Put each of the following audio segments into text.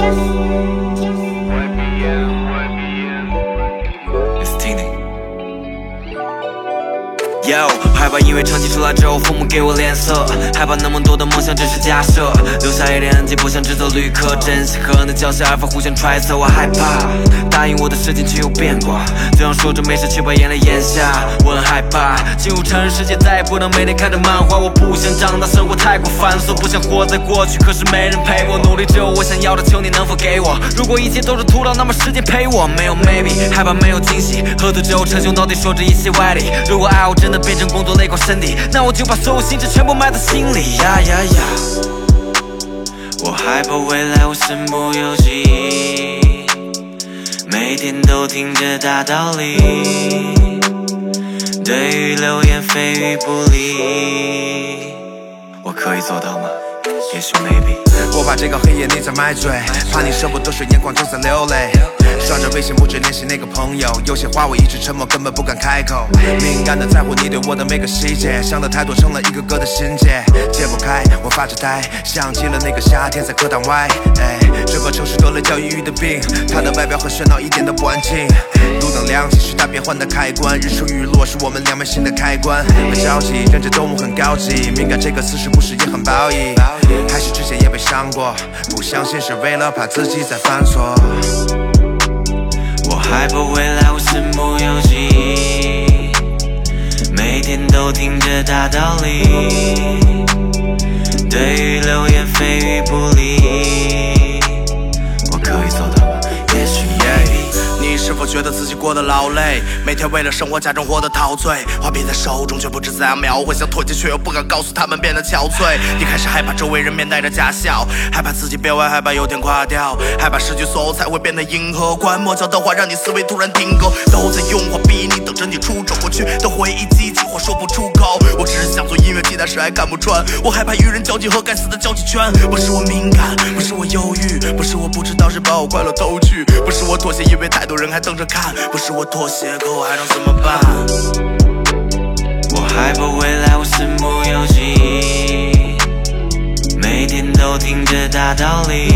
Yes. Yo，害怕音乐成绩出来之后父母给我脸色，害怕那么多的梦想只是假设，留下一点痕迹不想只做旅客，珍惜和那交心而非互相揣测。我害怕答应我的事情却又变卦，这样说着没事却把眼泪咽下。我很害怕进入成人世界再也不能每天看着漫画，我不想长大，生活太过繁琐，不想活在过去，可是没人陪我努力，只有我想要的，求你能否给我？如果一切都是徒劳，那么时间陪我没有 maybe，害怕没有惊喜，喝醉之后逞凶到底说着一些歪理。如果爱我真的变成工作累垮身体，那我就把所有心事全部埋在心里。呀呀呀！我害怕未来我身不由己，每天都听着大道理，对于流言蜚语不理，我可以做到吗？也许 maybe。我怕这个黑夜你在买醉，怕你舍不得睡，眼眶正在流泪。刷着微信不止联系那个朋友，有些话我一直沉默，根本不敢开口。敏感的在乎你对我的每个细节，想的太多成了一个个的心结，解不开。我发着呆，想起了那个夏天在课堂外，哎，这个城市得了叫抑郁的病，它的外表和喧闹一点都不安静。路灯亮起是大变换的开关，日出日落是我们两面心的开关。很着急，认真动物很高级，敏感这个词是不是也很褒义？想过，不相信是为了怕自己再犯错。我还不未来我身不由己，每天都听着大道理，对于流言蜚语是否觉得自己过得劳累？每天为了生活假装活得陶醉，画笔在手中却不知怎样描绘，想妥协却又不敢告诉他们变得憔悴。你开始害怕周围人面带着假笑，害怕自己变坏，害怕有天垮掉，害怕失去所有才会变得迎合。关莫教的话让你思维突然停格，都在用话逼你，等着你出丑。过去的回忆激起，话说不出口。我只是想做音乐是还看不穿。我害怕与人交际和该死的交际圈。不是我敏感，不是我忧郁，不是我不知道谁把我快乐偷去，不是我妥协，因为太多人还等着看。不是我妥协，可我还能怎么办？我害怕未来我身不由己，每天都听着大道理，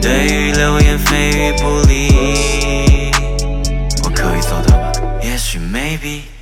对于流言蜚语不理，我可以做到吗？也许 maybe。